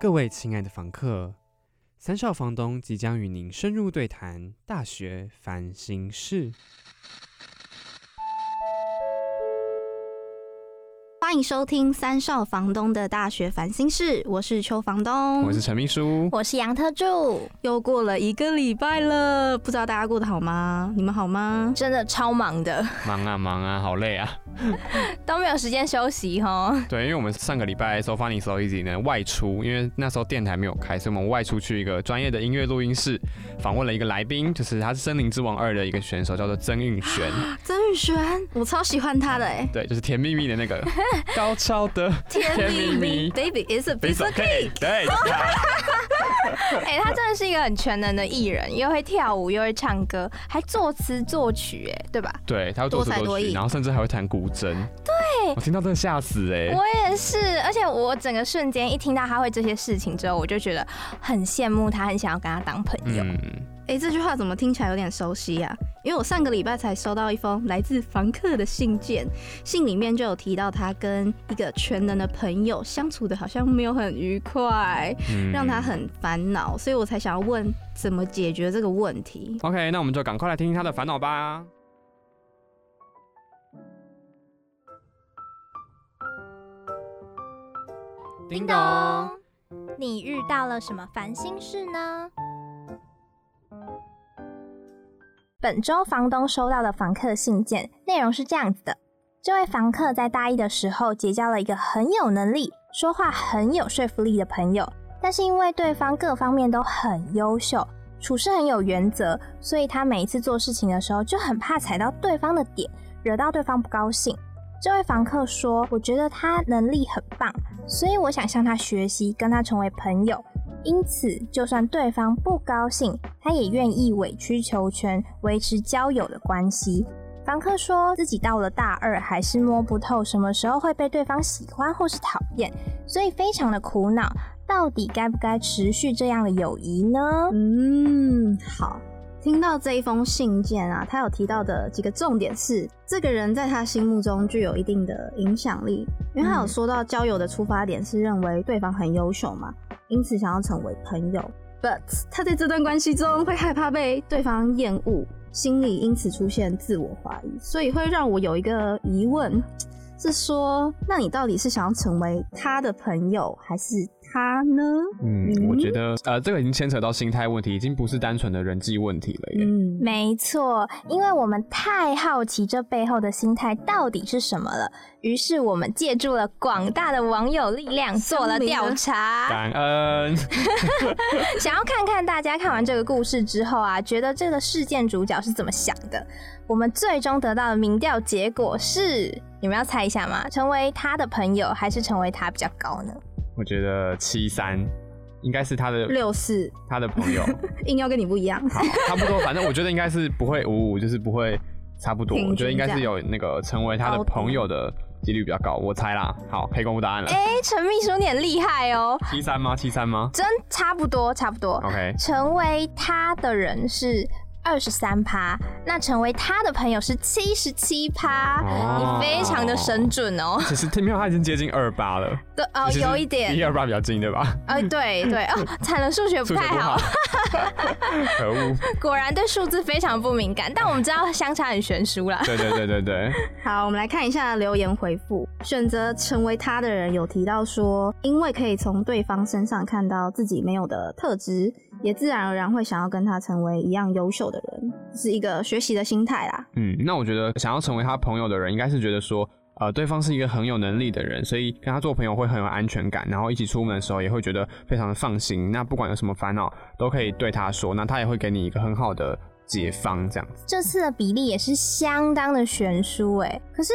各位亲爱的房客，三少房东即将与您深入对谈大学烦心事。欢迎收听三少房东的大学烦心事，我是邱房东，我是陈秘书，我是杨特助。又过了一个礼拜了，不知道大家过得好吗？你们好吗？真的超忙的，忙啊忙啊，好累啊，都没有时间休息哈。对，因为我们上个礼拜 So Funny So Easy 呢外出，因为那时候电台没有开，所以我们外出去一个专业的音乐录音室，访问了一个来宾，就是他是《森林之王二》的一个选手，叫做曾韵璇。曾韵璇，我超喜欢他的哎。对，就是甜蜜蜜的那个。高超的甜蜜蜜，Baby is a piece of cake。对，哎，他真的是一个很全能的艺人，又会跳舞，又会唱歌，还作词作曲，哎，对吧？对，他会作词作曲，然后甚至还会弹古筝。对，我听到真的吓死哎！我也是，而且我整个瞬间一听到他会这些事情之后，我就觉得很羡慕他，很想要跟他当朋友。哎，这句话怎么听起来有点熟悉呀？因为我上个礼拜才收到一封来自房客的信件，信里面就有提到他跟一个全能的朋友相处的好像没有很愉快，让他很烦恼，所以我才想要问怎么解决这个问题。OK，那我们就赶快来听听他的烦恼吧。叮咚，你遇到了什么烦心事呢？本周房东收到的房客信件内容是这样子的：这位房客在大一的时候结交了一个很有能力、说话很有说服力的朋友，但是因为对方各方面都很优秀，处事很有原则，所以他每一次做事情的时候就很怕踩到对方的点，惹到对方不高兴。这位房客说：“我觉得他能力很棒，所以我想向他学习，跟他成为朋友。”因此，就算对方不高兴，他也愿意委曲求全，维持交友的关系。房客说自己到了大二，还是摸不透什么时候会被对方喜欢或是讨厌，所以非常的苦恼，到底该不该持续这样的友谊呢？嗯，好。听到这一封信件啊，他有提到的几个重点是，这个人在他心目中具有一定的影响力，因为他有说到交友的出发点是认为对方很优秀嘛，因此想要成为朋友。But 他在这段关系中会害怕被对方厌恶，心里因此出现自我怀疑，所以会让我有一个疑问，是说，那你到底是想要成为他的朋友，还是？他呢？嗯，我觉得呃，这个已经牵扯到心态问题，已经不是单纯的人际问题了耶。嗯，没错，因为我们太好奇这背后的心态到底是什么了，于是我们借助了广大的网友力量做了调查。感恩，想要看看大家看完这个故事之后啊，觉得这个事件主角是怎么想的。我们最终得到的民调结果是，你们要猜一下吗？成为他的朋友，还是成为他比较高呢？我觉得七三应该是他的六四，他的朋友 硬要跟你不一样，好差不多，反正我觉得应该是不会五五，就是不会差不多。我觉得应该是有那个成为他的朋友的几率比较高，我猜啦。好，可以公布答案了。哎，陈秘书你很厉害哦。七三吗？七三吗？真差不多，差不多。OK，成为他的人是。二十三趴，那成为他的朋友是七十七趴，你非常的神准哦。其实听没有，他已经接近二八了。对哦，有一点离二八比较近，对吧？哎，对对哦，惨了，数学不太好。可恶，果然对数字非常不敏感。但我们知道相差很悬殊啦。对对对对对。好，我们来看一下留言回复。选择成为他的人有提到说，因为可以从对方身上看到自己没有的特质。也自然而然会想要跟他成为一样优秀的人，是一个学习的心态啦。嗯，那我觉得想要成为他朋友的人，应该是觉得说，呃，对方是一个很有能力的人，所以跟他做朋友会很有安全感，然后一起出门的时候也会觉得非常的放心。那不管有什么烦恼，都可以对他说，那他也会给你一个很好的解方。这样子，这次的比例也是相当的悬殊哎。可是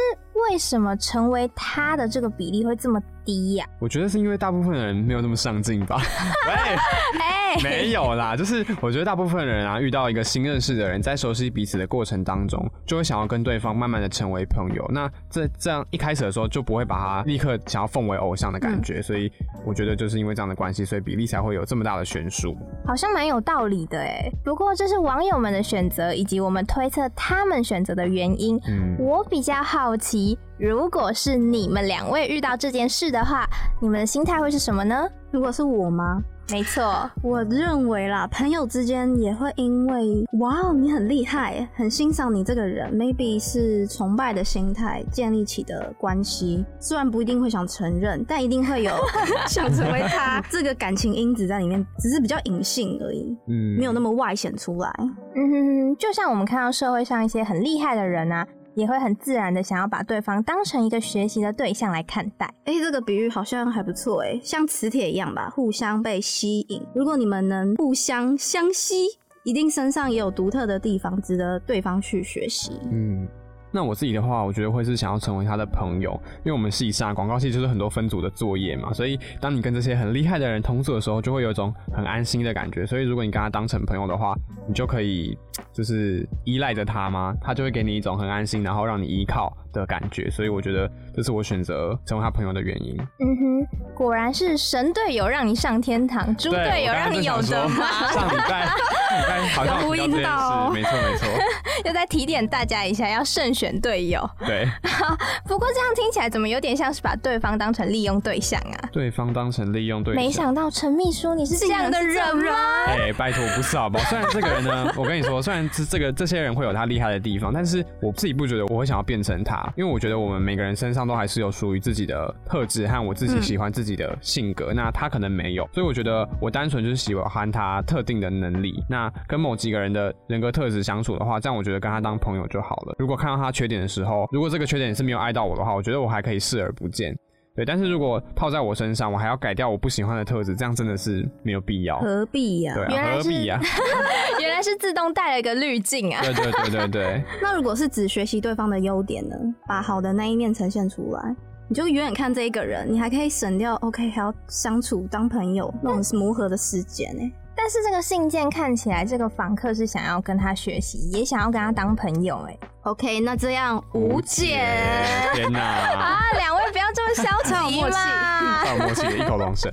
为什么成为他的这个比例会这么？低呀，我觉得是因为大部分人没有那么上进吧。哎，没有啦，就是我觉得大部分人啊，遇到一个新认识的人，在熟悉彼此的过程当中，就会想要跟对方慢慢的成为朋友。那这这样一开始的时候，就不会把他立刻想要奉为偶像的感觉。所以我觉得就是因为这样的关系，所以比例才会有这么大的悬殊。好像蛮有道理的哎。不过这是网友们的选择，以及我们推测他们选择的原因。嗯，我比较好奇。如果是你们两位遇到这件事的话，你们的心态会是什么呢？如果是我吗？没错，我认为啦，朋友之间也会因为哇，你很厉害，很欣赏你这个人，maybe 是崇拜的心态建立起的关系。虽然不一定会想承认，但一定会有 想成为他 这个感情因子在里面，只是比较隐性而已，嗯，没有那么外显出来。嗯哼，就像我们看到社会上一些很厉害的人啊。也会很自然的想要把对方当成一个学习的对象来看待。哎，这个比喻好像还不错哎，像磁铁一样吧，互相被吸引。如果你们能互相相吸，一定身上也有独特的地方，值得对方去学习。嗯。那我自己的话，我觉得会是想要成为他的朋友，因为我们系上广告系就是很多分组的作业嘛，所以当你跟这些很厉害的人同组的时候，就会有一种很安心的感觉。所以如果你跟他当成朋友的话，你就可以就是依赖着他吗？他就会给你一种很安心，然后让你依靠。的感觉，所以我觉得这是我选择成为他朋友的原因。嗯哼，果然是神队友让你上天堂，猪队友让你有的吗？上礼拜，礼拜好像呼应到，没错没错。又在提点大家一下，要慎选队友。对。不过这样听起来怎么有点像是把对方当成利用对象啊？对方当成利用对象。没想到陈秘书你是这样的人吗？哎，拜托不是好不好？虽然这个人呢，我跟你说，虽然这这个这些人会有他厉害的地方，但是我自己不觉得我会想要变成他。因为我觉得我们每个人身上都还是有属于自己的特质和我自己喜欢自己的性格，那他可能没有，所以我觉得我单纯就是喜欢他特定的能力。那跟某几个人的人格特质相处的话，这样我觉得跟他当朋友就好了。如果看到他缺点的时候，如果这个缺点是没有碍到我的话，我觉得我还可以视而不见。对，但是如果套在我身上，我还要改掉我不喜欢的特质，这样真的是没有必要。何必呀？对啊，何必呀？原来是自动带了一个滤镜啊！对对对对对。那如果是只学习对方的优点呢？把好的那一面呈现出来，你就远远看这一个人，你还可以省掉 OK 还要相处当朋友那种磨合的时间呢。但是这个信件看起来，这个房客是想要跟他学习，也想要跟他当朋友。哎，OK，那这样无解。天哪！啊，两位不要这么消极嘛！太默契了，异口同声。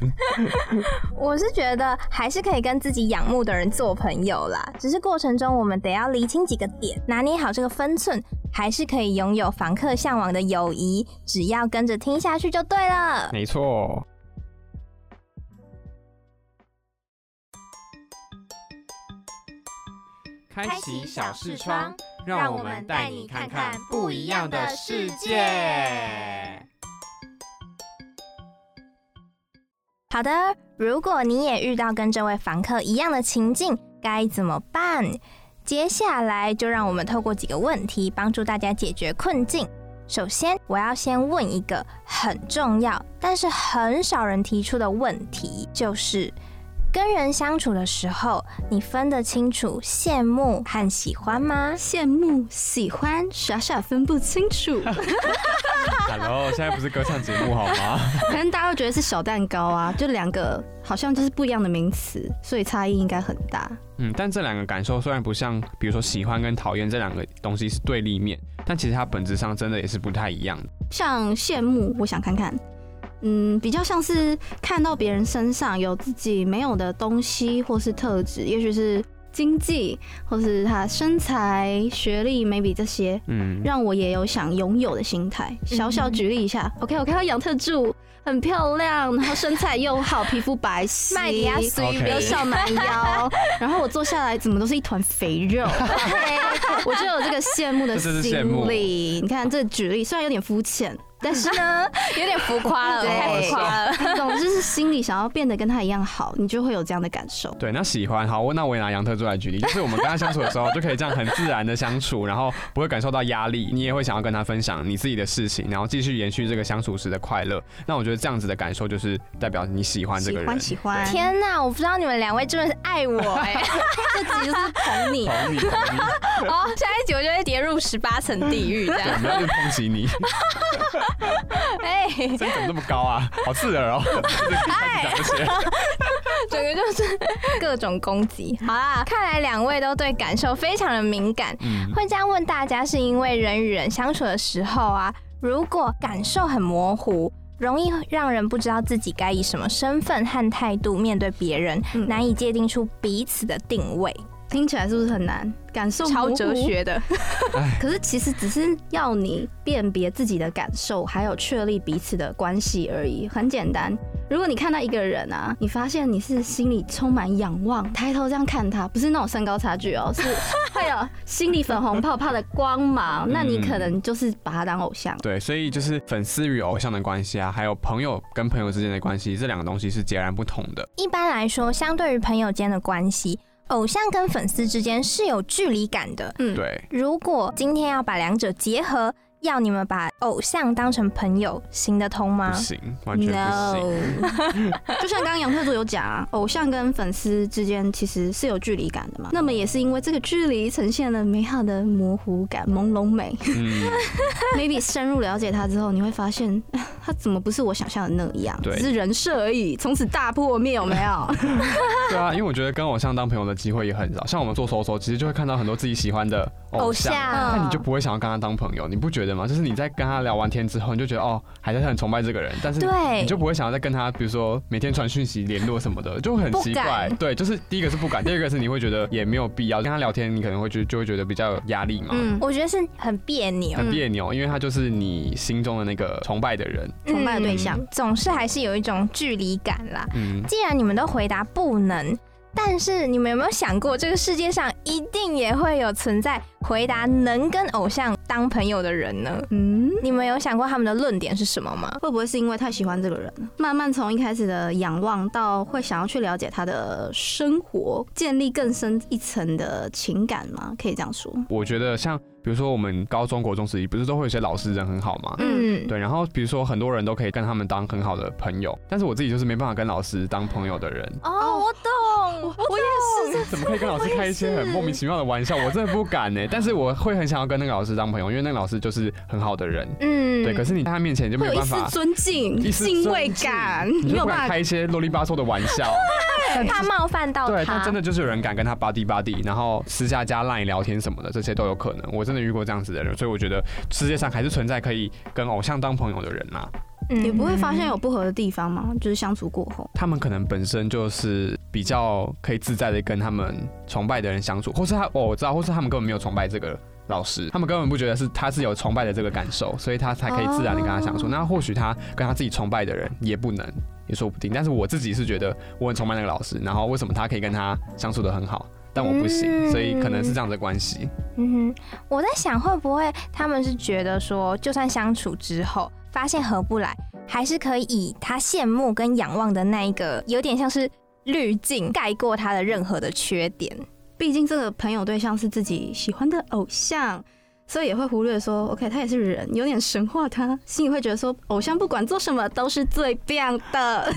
我是觉得还是可以跟自己仰慕的人做朋友啦，只是过程中我们得要厘清几个点，拿捏好这个分寸，还是可以拥有房客向往的友谊。只要跟着听下去就对了。没错。开启小视窗，让我们带你看看不一样的世界。好的，如果你也遇到跟这位房客一样的情境，该怎么办？接下来就让我们透过几个问题，帮助大家解决困境。首先，我要先问一个很重要，但是很少人提出的问题，就是。跟人相处的时候，你分得清楚羡慕和喜欢吗？羡慕、喜欢，傻傻分不清楚。Hello，现在不是歌唱节目好吗？可能大家都觉得是小蛋糕啊，就两个好像就是不一样的名词，所以差异应该很大。嗯，但这两个感受虽然不像，比如说喜欢跟讨厌这两个东西是对立面，但其实它本质上真的也是不太一样的。像羡慕，我想看看。嗯，比较像是看到别人身上有自己没有的东西，或是特质，也许是经济，或是他身材、学历，maybe 这些，嗯，让我也有想拥有的心态。小小举例一下，OK，我看到杨特助很漂亮，然后身材又好，皮肤白皙，麦迪亚随有小蛮腰，然后我坐下来怎么都是一团肥肉，我就有这个羡慕的 心理。你看这举例虽然有点肤浅。但是呢，有点浮夸了，太浮夸了。总之是心里想要变得跟他一样好，你就会有这样的感受。对，那喜欢好，那我也拿杨特做来举例，就是我们跟他相处的时候，就可以这样很自然的相处，然后不会感受到压力，你也会想要跟他分享你自己的事情，然后继续延续这个相处时的快乐。那我觉得这样子的感受就是代表你喜欢这个人。喜欢，天哪，我不知道你们两位真的是爱我哎，这集就是捧你，捧你，哦，下一集我就会跌入十八层地狱这样。我们要去抨击你。声怎么这么高啊？好刺耳哦！哎，整个就是各种攻击。好啦，看来两位都对感受非常的敏感。会这样问大家，是因为人与人相处的时候啊，如果感受很模糊，容易让人不知道自己该以什么身份和态度面对别人，难以界定出彼此的定位。听起来是不是很难？感受超哲学的。可是其实只是要你辨别自己的感受，还有确立彼此的关系而已，很简单。如果你看到一个人啊，你发现你是心里充满仰望，抬头这样看他，不是那种身高差距哦，是会有心里粉红泡泡的光芒，那你可能就是把他当偶像。对，所以就是粉丝与偶像的关系啊，还有朋友跟朋友之间的关系，这两个东西是截然不同的。一般来说，相对于朋友间的关系，偶像跟粉丝之间是有距离感的。嗯，对。如果今天要把两者结合。要你们把偶像当成朋友行得通吗？不行，完全不行。就像刚刚杨特助有讲啊，偶像跟粉丝之间其实是有距离感的嘛。那么也是因为这个距离呈现了美好的模糊感、朦胧美。嗯，maybe 深入了解他之后，你会发现 他怎么不是我想象的那样，只是人设而已，从此大破灭，有没有？对啊，因为我觉得跟偶像当朋友的机会也很少。像我们做搜搜，其实就会看到很多自己喜欢的偶像，那你就不会想要跟他当朋友，你不觉得吗？就是你在跟他聊完天之后，你就觉得哦，还是很崇拜这个人，但是你就不会想要再跟他，比如说每天传讯息联络什么的，就很奇怪。对，就是第一个是不敢，第二个是你会觉得也没有必要跟他聊天，你可能会觉就会觉得比较有压力嘛。嗯，我觉得是很别扭，很别扭，因为他就是你心中的那个崇拜的人，崇拜的对象，总是还是有一种距离感啦。嗯，既然你们都回答不能。但是你们有没有想过，这个世界上一定也会有存在回答能跟偶像当朋友的人呢？嗯，你们有想过他们的论点是什么吗？会不会是因为太喜欢这个人，慢慢从一开始的仰望到会想要去了解他的生活，建立更深一层的情感吗？可以这样说？我觉得像。比如说我们高中国中时期，不是都会有些老师人很好吗？嗯，对。然后比如说很多人都可以跟他们当很好的朋友，但是我自己就是没办法跟老师当朋友的人。哦，我懂，我也是。怎么可以跟老师开一些很莫名其妙的玩笑？我真的不敢呢。但是我会很想要跟那个老师当朋友，因为那个老师就是很好的人。嗯，对。可是你在他面前就没有办法尊敬、敬畏感，没有办法开一些啰里吧嗦的玩笑。怕冒犯到他，真的就是有人敢跟他巴蒂巴蒂，然后私下加 line 聊天什么的，这些都有可能。我真的遇过这样子的人，所以我觉得世界上还是存在可以跟偶像当朋友的人呐。也不会发现有不合的地方吗？就是相处过后，他们可能本身就是比较可以自在的跟他们崇拜的人相处，或是他哦我知道，或是他们根本没有崇拜这个老师，他们根本不觉得是他是有崇拜的这个感受，所以他才可以自然的跟他相处。那或许他跟他自己崇拜的人也不能。也说不定，但是我自己是觉得我很崇拜那个老师，然后为什么他可以跟他相处的很好，但我不行，所以可能是这样的关系。嗯哼，我在想会不会他们是觉得说，就算相处之后发现合不来，还是可以以他羡慕跟仰望的那一个，有点像是滤镜盖过他的任何的缺点。毕竟这个朋友对象是自己喜欢的偶像。所以也会忽略说，OK，他也是人，有点神化他，心里会觉得说，偶像不管做什么都是最棒的，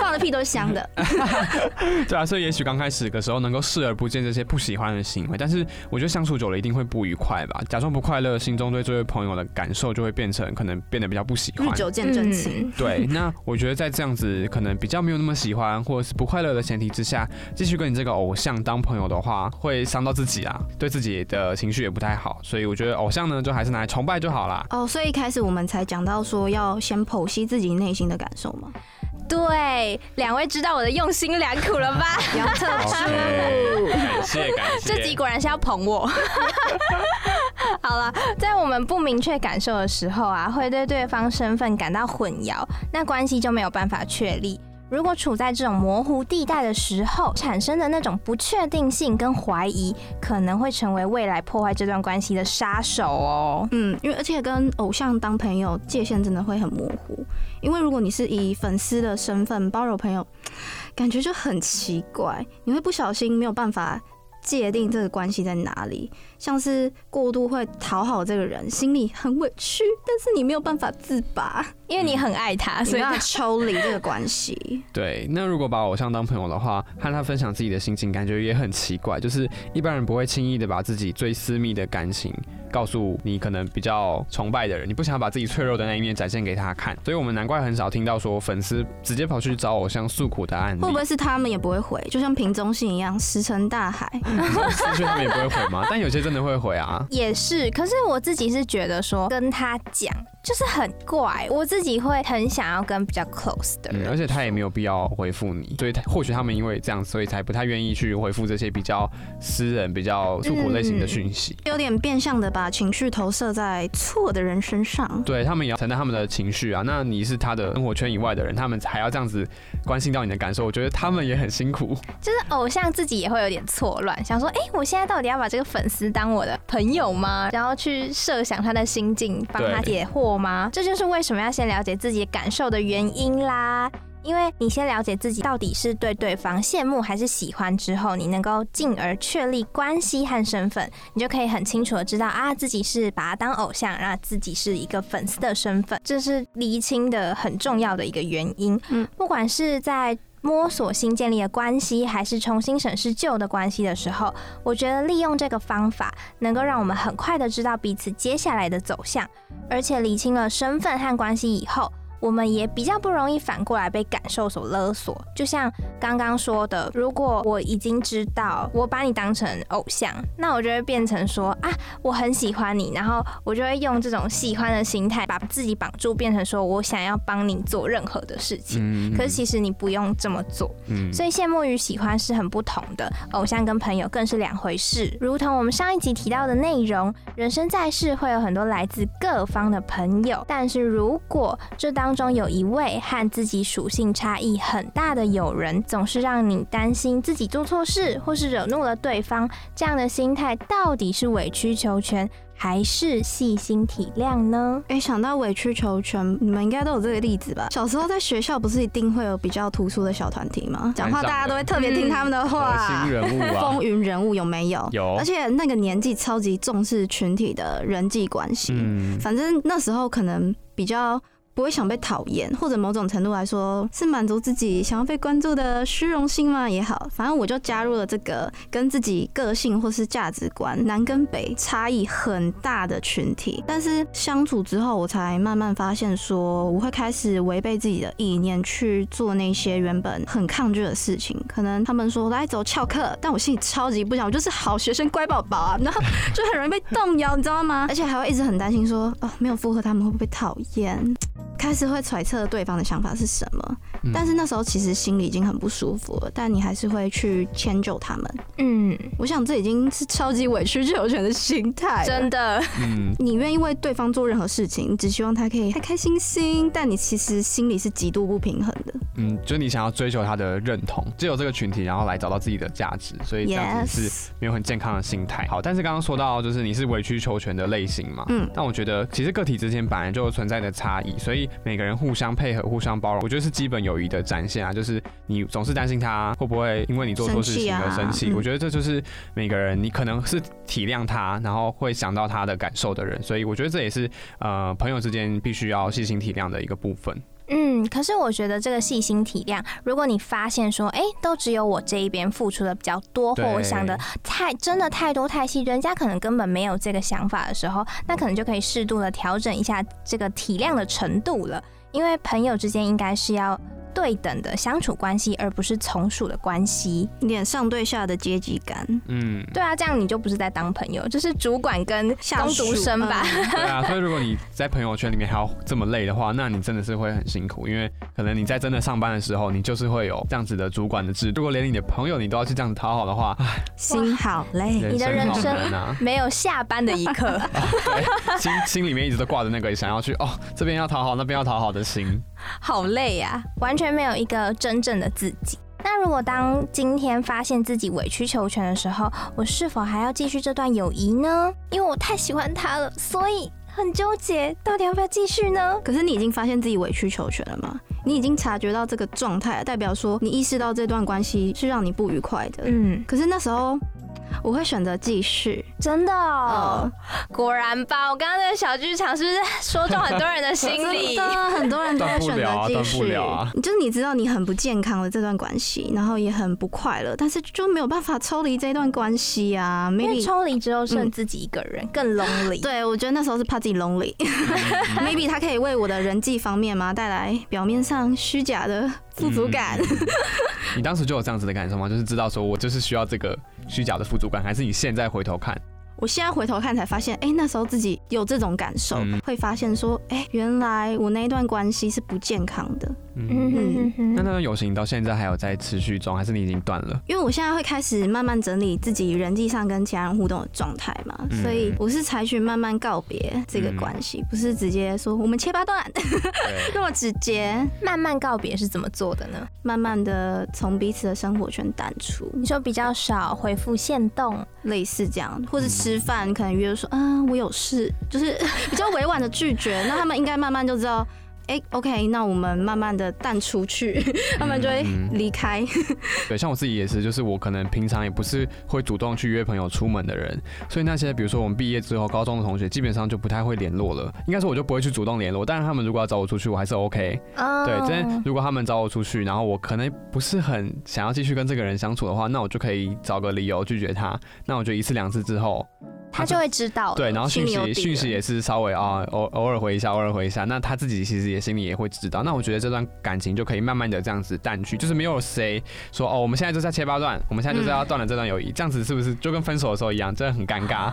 放的屁都是香的。对啊，所以也许刚开始的时候能够视而不见这些不喜欢的行为，但是我觉得相处久了一定会不愉快吧。假装不快乐，心中对这位朋友的感受就会变成可能变得比较不喜欢。日久见真情。对，那我觉得在这样子可能比较没有那么喜欢或者是不快乐的前提之下，继续跟你这个偶像当朋友的话，会伤到自己啊，对自己的情绪也不太好。所以我觉得偶像呢，就还是拿来崇拜就好啦。哦，所以一开始我们才讲到说要先剖析自己内心的感受嘛。对，两位知道我的用心良苦了吧？杨特助，感谢感谢。这集果然是要捧我。好了，在我们不明确感受的时候啊，会对对方身份感到混淆，那关系就没有办法确立。如果处在这种模糊地带的时候，产生的那种不确定性跟怀疑，可能会成为未来破坏这段关系的杀手哦。嗯，因为而且跟偶像当朋友界限真的会很模糊，因为如果你是以粉丝的身份包容朋友，感觉就很奇怪，你会不小心没有办法。界定这个关系在哪里，像是过度会讨好这个人，心里很委屈，但是你没有办法自拔，因为你很爱他，所以要抽离这个关系。对，那如果把偶像当朋友的话，和他分享自己的心情，感觉也很奇怪。就是一般人不会轻易的把自己最私密的感情。告诉你可能比较崇拜的人，你不想把自己脆弱的那一面展现给他看，所以我们难怪很少听到说粉丝直接跑去找偶像诉苦的案例。会不会是他们也不会回，就像瓶中信一样石沉大海？私讯他们也不会回吗？但有些真真的会回啊。也是，可是我自己是觉得说跟他讲。就是很怪，我自己会很想要跟比较 close 的人，而且他也没有必要回复你，所以他或许他们因为这样，所以才不太愿意去回复这些比较私人、比较诉苦类型的讯息，有点变相的把情绪投射在错的人身上。对他们也要承担他们的情绪啊，那你是他的生活圈以外的人，他们还要这样子关心到你的感受，我觉得他们也很辛苦。就是偶像自己也会有点错乱，想说，哎，我现在到底要把这个粉丝当我的朋友吗？然后去设想他的心境，帮他解惑吗？这就是为什么要先了解自己感受的原因啦。因为你先了解自己到底是对对方羡慕还是喜欢之后，你能够进而确立关系和身份，你就可以很清楚的知道啊，自己是把他当偶像，然后自己是一个粉丝的身份，这是厘清的很重要的一个原因。嗯，不管是在。摸索新建立的关系，还是重新审视旧的关系的时候，我觉得利用这个方法，能够让我们很快的知道彼此接下来的走向，而且理清了身份和关系以后。我们也比较不容易反过来被感受所勒索，就像刚刚说的，如果我已经知道我把你当成偶像，那我就会变成说啊，我很喜欢你，然后我就会用这种喜欢的心态把自己绑住，变成说我想要帮你做任何的事情。可是其实你不用这么做。所以羡慕与喜欢是很不同的，偶像跟朋友更是两回事。如同我们上一集提到的内容，人生在世会有很多来自各方的朋友，但是如果这当当中有一位和自己属性差异很大的友人，总是让你担心自己做错事，或是惹怒了对方。这样的心态到底是委曲求全，还是细心体谅呢？哎，想到委曲求全，你们应该都有这个例子吧？小时候在学校不是一定会有比较突出的小团体吗？讲话大家都会特别听他们的话。人物啊，风云人物有没有？有。而且那个年纪超级重视群体的人际关系。嗯。反正那时候可能比较。不会想被讨厌，或者某种程度来说是满足自己想要被关注的虚荣心嘛也好，反正我就加入了这个跟自己个性或是价值观南跟北差异很大的群体。但是相处之后，我才慢慢发现说，我会开始违背自己的意念去做那些原本很抗拒的事情。可能他们说来走翘课，但我心里超级不想，我就是好学生乖宝宝啊，然后就很容易被动摇，你知道吗？而且还会一直很担心说，哦，没有附和他们会不会讨厌。开始会揣测对方的想法是什么，但是那时候其实心里已经很不舒服了，但你还是会去迁就他们。嗯，我想这已经是超级委曲求全的心态，真的。嗯，你愿意为对方做任何事情，只希望他可以 开开心心，但你其实心里是极度不平衡的。嗯，就你想要追求他的认同，只有这个群体，然后来找到自己的价值，所以这样子是没有很健康的心态。好，但是刚刚说到就是你是委曲求全的类型嘛，嗯，但我觉得其实个体之间本来就存在的差异，所以。每个人互相配合、互相包容，我觉得是基本友谊的展现啊。就是你总是担心他会不会因为你做错事情而生气，我觉得这就是每个人你可能是体谅他，然后会想到他的感受的人。所以我觉得这也是呃朋友之间必须要细心体谅的一个部分。嗯，可是我觉得这个细心体谅，如果你发现说，哎，都只有我这一边付出的比较多，或我想的太真的太多太细，人家可能根本没有这个想法的时候，那可能就可以适度的调整一下这个体谅的程度了，因为朋友之间应该是要。对等的相处关系，而不是从属的关系，有点上对下的阶级感。嗯，对啊，这样你就不是在当朋友，就是主管跟工读生吧？对啊，所以如果你在朋友圈里面还要这么累的话，那你真的是会很辛苦，因为可能你在真的上班的时候，你就是会有这样子的主管的制度。如果连你的朋友你都要去这样子讨好的话，心好累，你的人生没有下班的一刻，心心里面一直都挂着那个想要去哦这边要讨好，那边要讨好的心。好累呀，完全没有一个真正的自己。那如果当今天发现自己委曲求全的时候，我是否还要继续这段友谊呢？因为我太喜欢他了，所以很纠结，到底要不要继续呢？可是你已经发现自己委曲求全了吗？你已经察觉到这个状态，代表说你意识到这段关系是让你不愉快的。嗯，可是那时候。我会选择继续，真的哦，果然吧。我刚刚那个小剧场是不是说中很多人的心理？真的，很多人都会选择继续。就是你知道你很不健康的这段关系，然后也很不快乐，但是就没有办法抽离这段关系啊。maybe 抽离之后剩自己一个人，更 lonely。对，我觉得那时候是怕自己 lonely。maybe 他可以为我的人际方面嘛带来表面上虚假的富足感。你当时就有这样子的感受吗？就是知道说我就是需要这个虚假的富足感，还是你现在回头看？我现在回头看才发现，哎，那时候自己有这种感受，会发现说，哎，原来我那一段关系是不健康的。嗯嗯，那那段友情到现在还有在持续中，还是你已经断了？因为我现在会开始慢慢整理自己人际上跟其他人互动的状态嘛，所以我是采取慢慢告别这个关系，不是直接说我们切八段，那么直接。慢慢告别是怎么做的呢？慢慢的从彼此的生活圈淡出。你说比较少回复线动，类似这样，或者吃饭可能约说啊我有事，就是 比较委婉的拒绝，那他们应该慢慢就知道。哎，OK，那我们慢慢的淡出去，他们就会离开。对，像我自己也是，就是我可能平常也不是会主动去约朋友出门的人，所以那些比如说我们毕业之后高中的同学，基本上就不太会联络了。应该说我就不会去主动联络，但是他们如果要找我出去，我还是 OK。对，真如果他们找我出去，然后我可能不是很想要继续跟这个人相处的话，那我就可以找个理由拒绝他。那我觉得一次两次之后。他就会知道，对，然后讯息讯息也是稍微啊偶偶尔回一下，偶尔回一下，那他自己其实也心里也会知道。那我觉得这段感情就可以慢慢的这样子淡去，就是没有谁说哦，我们现在就是要切八段，我们现在就是要断了这段友谊，这样子是不是就跟分手的时候一样，真的很尴尬，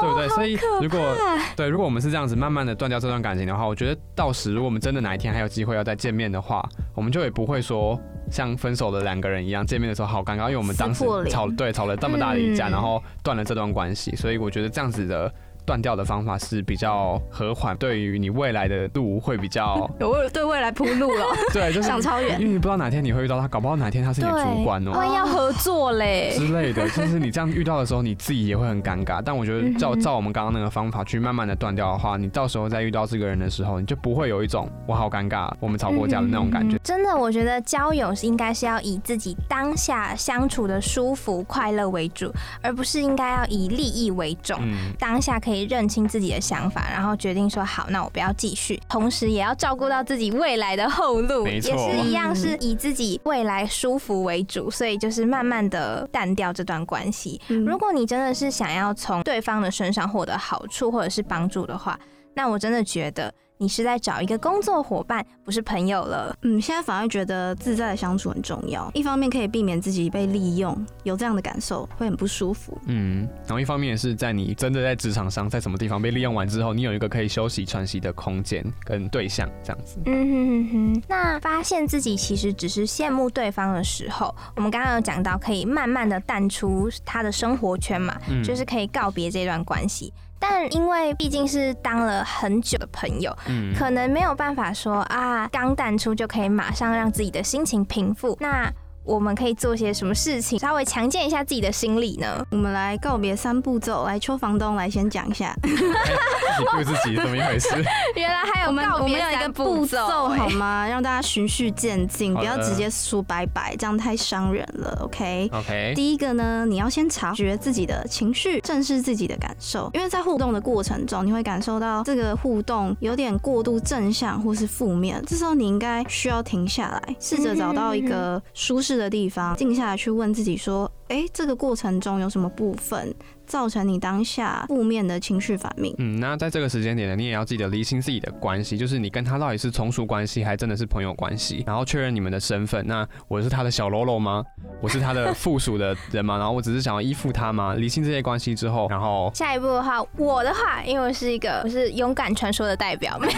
对不对？所以如果对，如果我们是这样子慢慢的断掉这段感情的话，我觉得到时如果我们真的哪一天还有机会要再见面的话，我们就也不会说。像分手的两个人一样，见面的时候好尴尬，因为我们当时吵对吵了这么大的一架，然后断了这段关系，所以我觉得这样子的。断掉的方法是比较和缓，对于你未来的路会比较 有为对未来铺路了。对，就是想超远，因为你不知道哪天你会遇到他，搞不好哪天他是你的主管哦，万一要合作嘞之类的。就是你这样遇到的时候，你自己也会很尴尬。但我觉得照照我们刚刚那个方法去慢慢的断掉的话，你到时候再遇到这个人的时候，你就不会有一种我好尴尬，我们吵过架的那种感觉。真的，我觉得交友是应该是要以自己当下相处的舒服快乐为主，而不是应该要以利益为重。当下可以认清自己。的想法，然后决定说好，那我不要继续，同时也要照顾到自己未来的后路，也是一样，是以自己未来舒服为主，所以就是慢慢的淡掉这段关系。如果你真的是想要从对方的身上获得好处或者是帮助的话，那我真的觉得。你是在找一个工作伙伴，不是朋友了。嗯，现在反而觉得自在的相处很重要。一方面可以避免自己被利用，有这样的感受会很不舒服。嗯，然后一方面也是在你真的在职场上，在什么地方被利用完之后，你有一个可以休息喘息的空间跟对象，这样子。嗯哼哼哼。那发现自己其实只是羡慕对方的时候，我们刚刚有讲到可以慢慢的淡出他的生活圈嘛，就是可以告别这段关系。但因为毕竟是当了很久的朋友，嗯，可能没有办法说啊，刚淡出就可以马上让自己的心情平复。那。我们可以做些什么事情，稍微强健一下自己的心理呢？我们来告别三步骤，来邱房东来先讲一下。自己自己怎么一回事？原来还有告别一个步骤好吗？让大家循序渐进，不要直接说拜拜，这样太伤人了。OK OK。第一个呢，你要先察觉自己的情绪，正视自己的感受，因为在互动的过程中，你会感受到这个互动有点过度正向或是负面，这时候你应该需要停下来，试着找到一个舒适。的地方，静下来去问自己说：“哎，这个过程中有什么部分？”造成你当下负面的情绪反应。嗯，那在这个时间点呢，你也要记得厘清自己的关系，就是你跟他到底是从属关系，还真的是朋友关系，然后确认你们的身份。那我是他的小喽啰吗？我是他的 附属的人吗？然后我只是想要依附他吗？厘清这些关系之后，然后下一步的话，我的话，因为我是一个我是勇敢传说的代表，直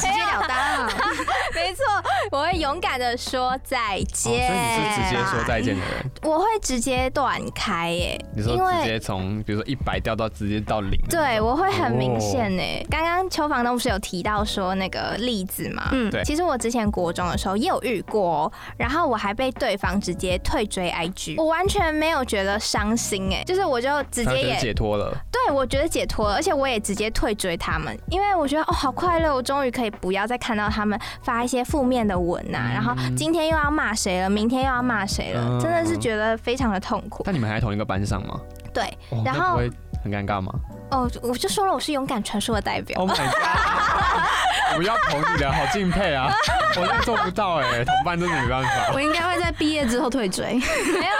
截了当，没错，我会勇敢的说再见。所以你是直接说再见的人？我会直接断开耶。你说直接从。比如说一百掉到直接到零，对我会很明显呢。刚刚邱房东不是有提到说那个例子嘛？嗯，对。其实我之前国中的时候也有遇过，然后我还被对方直接退追 IG，我完全没有觉得伤心哎，就是我就直接也解脱了。对，我觉得解脱了，而且我也直接退追他们，因为我觉得哦好快乐，我终于可以不要再看到他们发一些负面的文呐，然后今天又要骂谁了，明天又要骂谁了，真的是觉得非常的痛苦。那你们还在同一个班上吗？对，然后会很尴尬吗？哦，我就说了，我是勇敢传说的代表。Oh my god！我要捧你的，好敬佩啊！我真做不到哎，同伴真的没办法。我应该会在毕业之后退追。没有啦。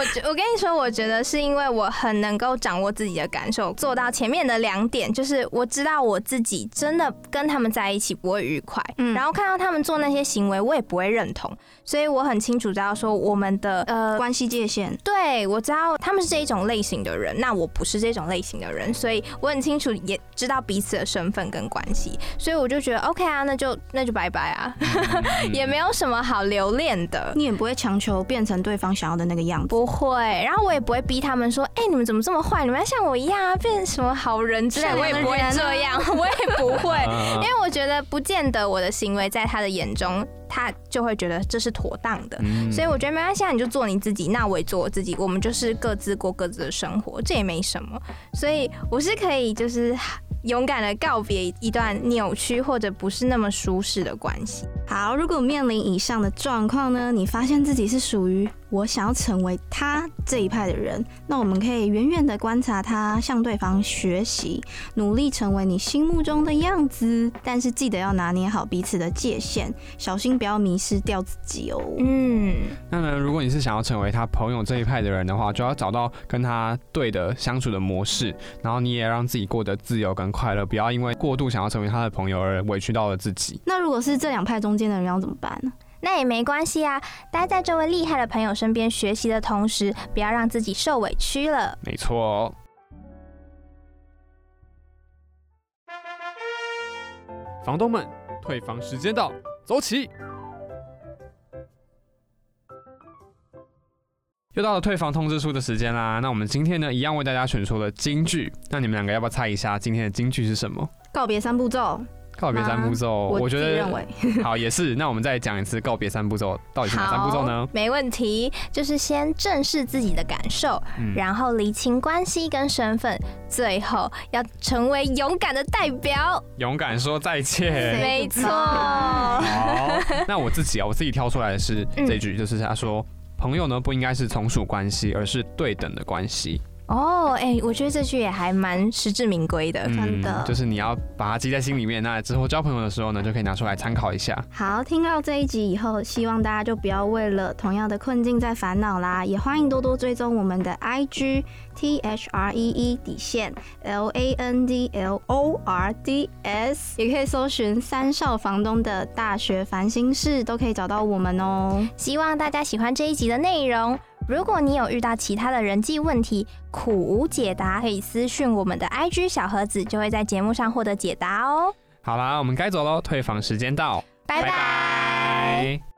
我我跟你说，我觉得是因为我很能够掌握自己的感受，做到前面的两点，就是我知道我自己真的跟他们在一起不会愉快，嗯，然后看到他们做那些行为，我也不会认同，所以我很清楚知道说我们的呃关系界限。对，我知道他们是这一种类型的人，那我不是这种类型的人，所以我很清楚也知道彼此的身份跟关系，所以我就觉得 OK 啊，那就那就拜拜啊，也没有什么好留恋的，你也不会强求变成对方想要的那个样子，不会，然后我也不会逼他们说，哎，你们怎么这么坏？你们要像我一样啊，变成什么好人之类，我也不会这样，我也不会，因为我觉得不见得我的行为在他的眼中。他就会觉得这是妥当的，所以我觉得没关系，你就做你自己，那我也做我自己，我们就是各自过各自的生活，这也没什么。所以我是可以就是勇敢的告别一段扭曲或者不是那么舒适的关系。好，如果面临以上的状况呢，你发现自己是属于。我想要成为他这一派的人，那我们可以远远的观察他，向对方学习，努力成为你心目中的样子。但是记得要拿捏好彼此的界限，小心不要迷失掉自己哦。嗯，那么如果你是想要成为他朋友这一派的人的话，就要找到跟他对的相处的模式，然后你也让自己过得自由跟快乐，不要因为过度想要成为他的朋友而委屈到了自己。那如果是这两派中间的人要怎么办呢？那也没关系啊，待在这位厉害的朋友身边学习的同时，不要让自己受委屈了。没错。房东们，退房时间到，走起！又到了退房通知书的时间啦。那我们今天呢，一样为大家选出了金句。那你们两个要不要猜一下今天的金句是什么？告别三步骤。告别三步骤，我觉得 好也是。那我们再讲一次告别三步骤，到底是哪三步骤呢？没问题，就是先正视自己的感受，然后理清关系跟身份，最后要成为勇敢的代表，勇敢说再见。没错。好，那我自己啊，我自己挑出来的是这句，就是他说，朋友呢不应该是从属关系，而是对等的关系。哦，哎，我觉得这句也还蛮实至名归的，真的。就是你要把它记在心里面，那之后交朋友的时候呢，就可以拿出来参考一下。好，听到这一集以后，希望大家就不要为了同样的困境在烦恼啦，也欢迎多多追踪我们的 IG T H R E E 底线 L A N D L O R D S，也可以搜寻三少房东的大学烦心事，都可以找到我们哦。希望大家喜欢这一集的内容。如果你有遇到其他的人际问题，苦无解答，可以私讯我们的 IG 小盒子，就会在节目上获得解答哦。好啦，我们该走喽，退房时间到，拜拜。